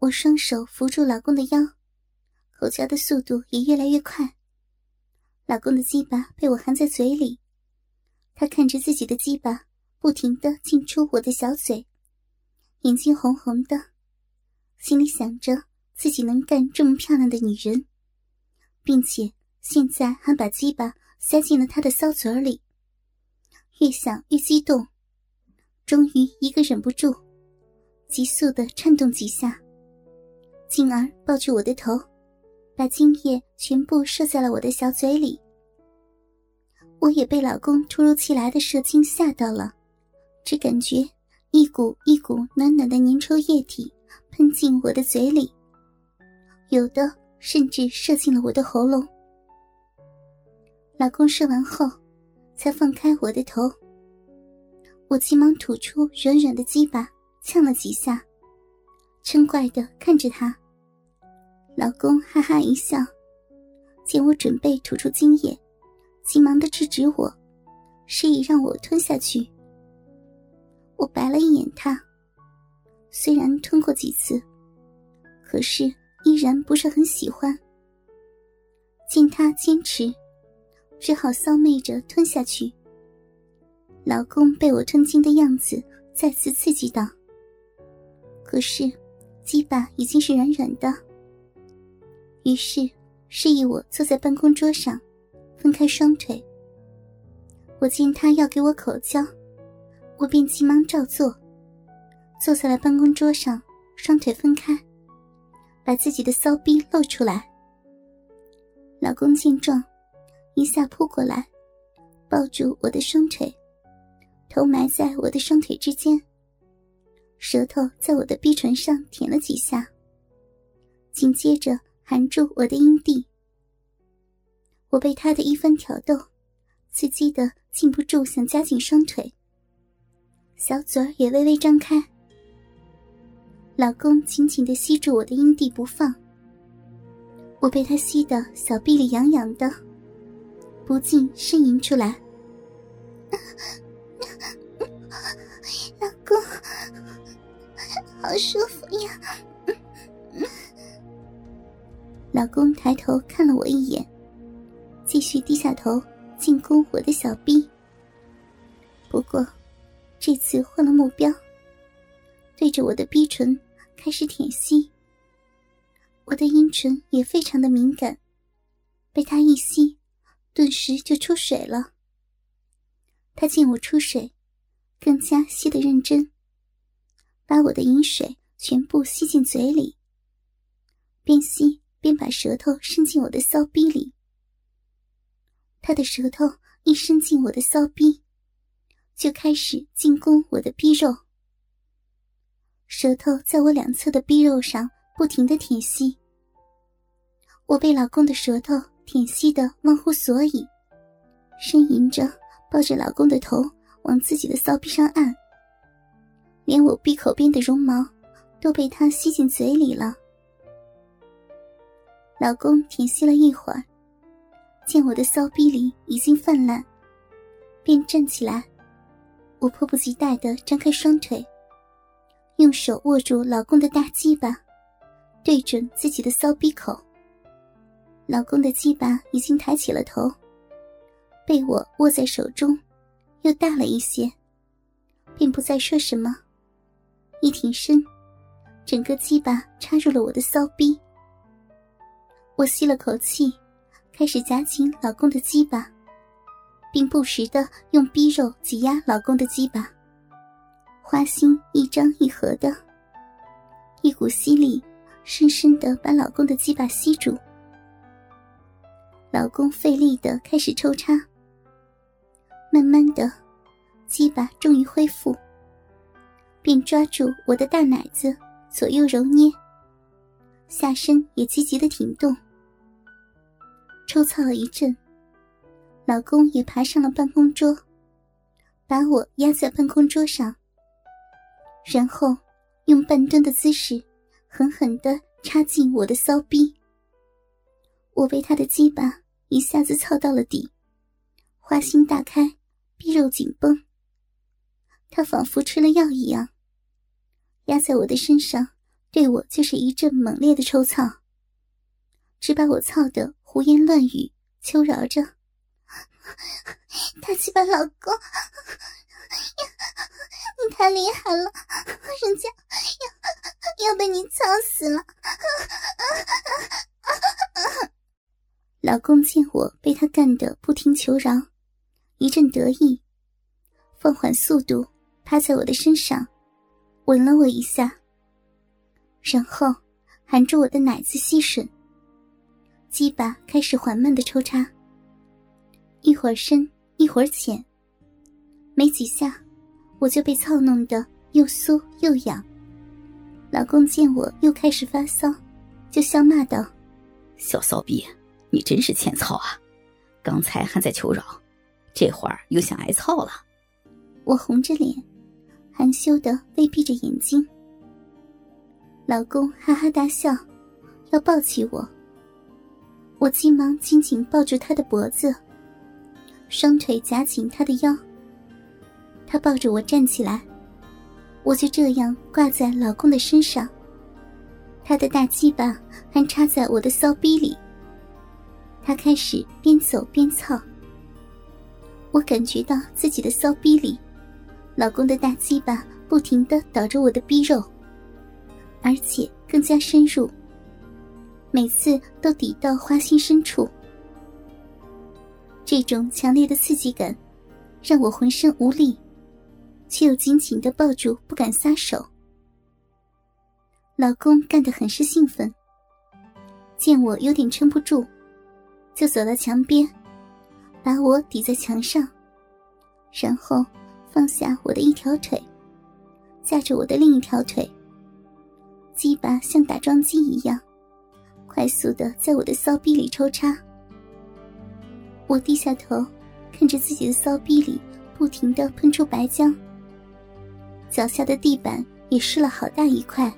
我双手扶住老公的腰，口交的速度也越来越快。老公的鸡巴被我含在嘴里，他看着自己的鸡巴不停的进出我的小嘴，眼睛红红的，心里想着自己能干这么漂亮的女人，并且现在还把鸡巴塞进了他的骚嘴里。越想越激动，终于一个忍不住，急速的颤动几下，进而抱住我的头，把精液全部射在了我的小嘴里。我也被老公突如其来的射精吓到了，只感觉一股一股暖暖的粘稠液体喷进我的嘴里，有的甚至射进了我的喉咙。老公射完后。才放开我的头，我急忙吐出软软的鸡巴，呛了几下，嗔怪的看着他。老公哈哈一笑，见我准备吐出精液，急忙的制止我，示意让我吞下去。我白了一眼他，虽然吞过几次，可是依然不是很喜欢。见他坚持。只好骚媚着吞下去。老公被我吞精的样子再次刺激到，可是鸡巴已经是软软的。于是示意我坐在办公桌上，分开双腿。我见他要给我口交，我便急忙照做，坐在了办公桌上，双腿分开，把自己的骚逼露出来。老公见状。一下扑过来，抱住我的双腿，头埋在我的双腿之间，舌头在我的逼唇上舔了几下，紧接着含住我的阴蒂。我被他的一番挑逗，刺激的禁不住想夹紧双腿，小嘴儿也微微张开。老公紧紧的吸住我的阴蒂不放，我被他吸得小臂里痒痒的。不禁呻吟出来，好舒服呀！老公抬头看了我一眼，继续低下头进攻我的小臂。不过，这次换了目标，对着我的逼唇开始舔吸。我的阴唇也非常的敏感，被他一吸。顿时就出水了。他见我出水，更加吸得认真，把我的饮水全部吸进嘴里，边吸边把舌头伸进我的骚逼里。他的舌头一伸进我的骚逼，就开始进攻我的逼肉，舌头在我两侧的逼肉上不停的舔吸。我被老公的舌头。舔吸的忘乎所以，呻吟着抱着老公的头往自己的骚逼上按，连我闭口边的绒毛都被他吸进嘴里了。老公停吸了一会儿，见我的骚逼里已经泛滥，便站起来。我迫不及待的张开双腿，用手握住老公的大鸡巴，对准自己的骚逼口。老公的鸡巴已经抬起了头，被我握在手中，又大了一些，便不再说什么。一挺身，整个鸡巴插入了我的骚逼。我吸了口气，开始夹紧老公的鸡巴，并不时的用逼肉挤压老公的鸡巴，花心一张一合的，一股吸力深深的把老公的鸡巴吸住。老公费力的开始抽插，慢慢的，鸡巴终于恢复，便抓住我的大奶子左右揉捏，下身也积极的挺动。抽操了一阵，老公也爬上了办公桌，把我压在办公桌上，然后用半蹲的姿势，狠狠的插进我的骚逼。我被他的鸡巴一下子操到了底，花心大开，逼肉紧绷。他仿佛吃了药一样，压在我的身上，对我就是一阵猛烈的抽操，只把我操得胡言乱语，求饶着：“ 大鸡巴老公，你太厉害了，人家要要被你操死了。”老公见我被他干得不停求饶，一阵得意，放缓速度，趴在我的身上，吻了我一下，然后含住我的奶子吸吮，鸡巴开始缓慢的抽插，一会儿深，一会儿浅，没几下，我就被操弄得又酥又痒。老公见我又开始发骚，就笑骂道：“小骚逼！”你真是欠操啊！刚才还在求饶，这会儿又想挨操了。我红着脸，含羞的微闭着眼睛。老公哈哈大笑，要抱起我。我急忙紧紧抱住他的脖子，双腿夹紧他的腰。他抱着我站起来，我就这样挂在老公的身上。他的大鸡巴还插在我的骚逼里。他开始边走边操，我感觉到自己的骚逼里，老公的大鸡巴不停的捣着我的逼肉，而且更加深入，每次都抵到花心深处。这种强烈的刺激感，让我浑身无力，却又紧紧的抱住不敢撒手。老公干得很是兴奋，见我有点撑不住。就走到墙边，把我抵在墙上，然后放下我的一条腿，架着我的另一条腿。鸡巴像打桩机一样，快速的在我的骚逼里抽插。我低下头，看着自己的骚逼里不停的喷出白浆，脚下的地板也湿了好大一块，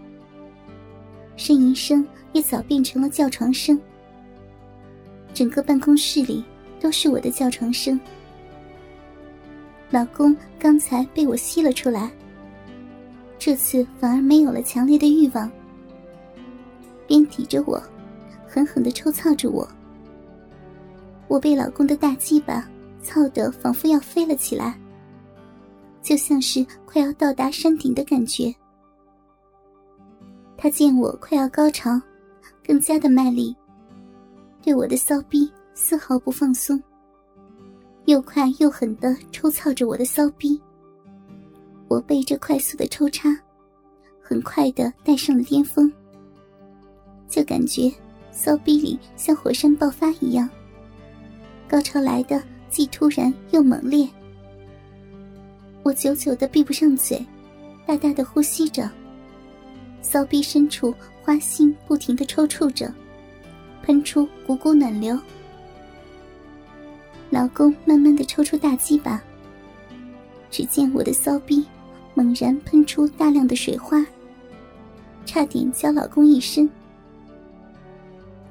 呻吟声也早变成了叫床声。整个办公室里都是我的叫床声。老公刚才被我吸了出来，这次反而没有了强烈的欲望，边抵着我，狠狠的抽操着我。我被老公的大鸡巴操得仿佛要飞了起来，就像是快要到达山顶的感觉。他见我快要高潮，更加的卖力。对我的骚逼丝毫不放松，又快又狠的抽操着我的骚逼。我被这快速的抽插，很快的带上了巅峰，就感觉骚逼里像火山爆发一样，高潮来的既突然又猛烈。我久久的闭不上嘴，大大的呼吸着，骚逼深处花心不停的抽搐着。喷出股股暖流，老公慢慢的抽出大鸡巴。只见我的骚逼猛然喷出大量的水花，差点浇老公一身。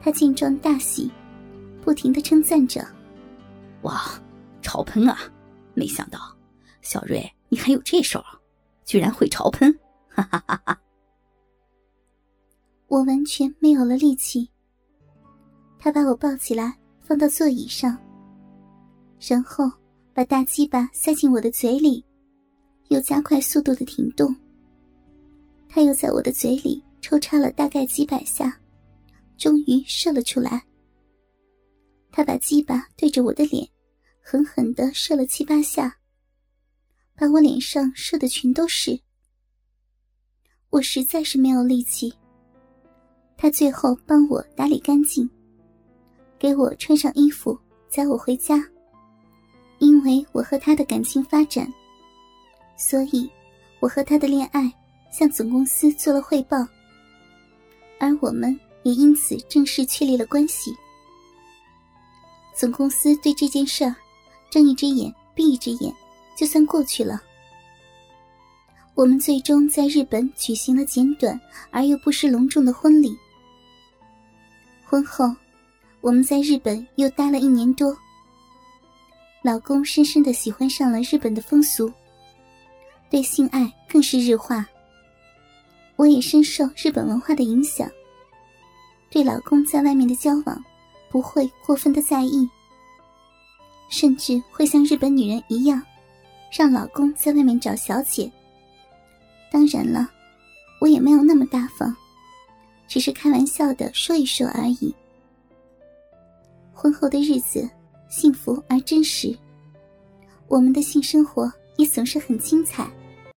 他见状大喜，不停的称赞着：“哇，潮喷啊！没想到小瑞你还有这手，居然会潮喷！”哈哈哈哈。我完全没有了力气。他把我抱起来，放到座椅上，然后把大鸡巴塞进我的嘴里，又加快速度的挺动。他又在我的嘴里抽插了大概几百下，终于射了出来。他把鸡巴对着我的脸，狠狠的射了七八下，把我脸上射的全都是。我实在是没有力气。他最后帮我打理干净。给我穿上衣服，载我回家。因为我和他的感情发展，所以我和他的恋爱向总公司做了汇报，而我们也因此正式确立了关系。总公司对这件事睁一只眼闭一只眼，就算过去了。我们最终在日本举行了简短而又不失隆重的婚礼。婚后。我们在日本又待了一年多，老公深深的喜欢上了日本的风俗，对性爱更是日化。我也深受日本文化的影响，对老公在外面的交往不会过分的在意，甚至会像日本女人一样，让老公在外面找小姐。当然了，我也没有那么大方，只是开玩笑的说一说而已。婚后的日子幸福而真实，我们的性生活也总是很精彩。